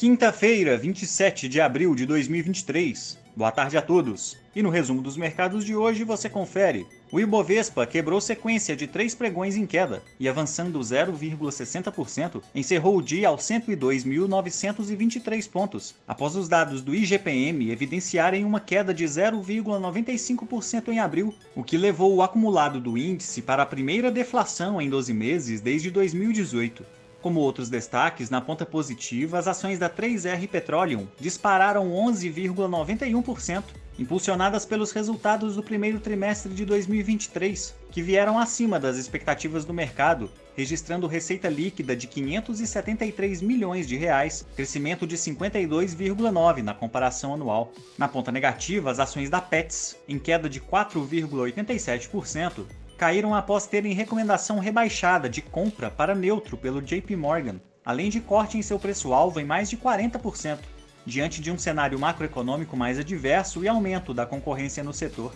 Quinta-feira, 27 de abril de 2023. Boa tarde a todos. E no resumo dos mercados de hoje você confere. O Ibovespa quebrou sequência de três pregões em queda e avançando 0,60%, encerrou o dia aos 102.923 pontos, após os dados do IGPM evidenciarem uma queda de 0,95% em abril, o que levou o acumulado do índice para a primeira deflação em 12 meses desde 2018. Como outros destaques, na ponta positiva, as ações da 3R Petroleum dispararam 11,91%, impulsionadas pelos resultados do primeiro trimestre de 2023, que vieram acima das expectativas do mercado, registrando receita líquida de 573 milhões de reais, crescimento de 52,9 na comparação anual. Na ponta negativa, as ações da Pets, em queda de 4,87%, caíram após terem recomendação rebaixada de compra para neutro pelo JP Morgan, além de corte em seu preço-alvo em mais de 40%, diante de um cenário macroeconômico mais adverso e aumento da concorrência no setor.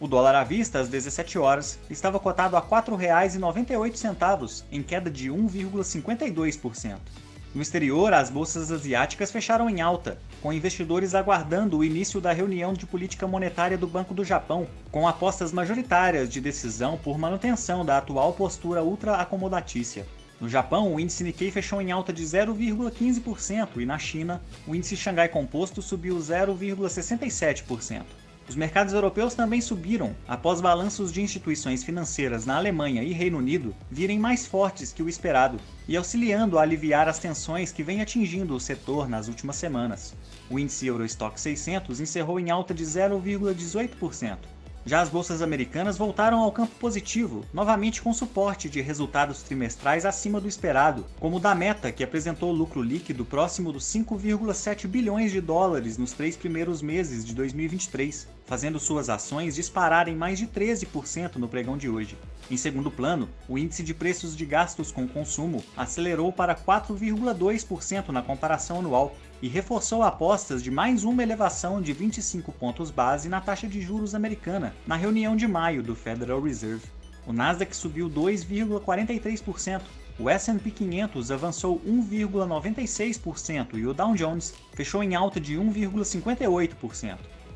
O dólar à vista, às 17 horas, estava cotado a R$ 4,98, em queda de 1,52%. No exterior, as bolsas asiáticas fecharam em alta, com investidores aguardando o início da reunião de política monetária do Banco do Japão, com apostas majoritárias de decisão por manutenção da atual postura ultra-acomodatícia. No Japão, o índice Nikkei fechou em alta de 0,15% e na China, o índice Xangai Composto subiu 0,67%. Os mercados europeus também subiram após balanços de instituições financeiras na Alemanha e Reino Unido virem mais fortes que o esperado e auxiliando a aliviar as tensões que vem atingindo o setor nas últimas semanas. O índice Eurostock 600 encerrou em alta de 0,18%. Já as bolsas americanas voltaram ao campo positivo, novamente com suporte de resultados trimestrais acima do esperado, como o da Meta, que apresentou lucro líquido próximo dos 5,7 bilhões de dólares nos três primeiros meses de 2023, fazendo suas ações dispararem mais de 13% no pregão de hoje. Em segundo plano, o índice de preços de gastos com consumo acelerou para 4,2% na comparação anual e reforçou apostas de mais uma elevação de 25 pontos base na taxa de juros americana na reunião de maio do Federal Reserve. O Nasdaq subiu 2,43%, o S&P 500 avançou 1,96% e o Dow Jones fechou em alta de 1,58%.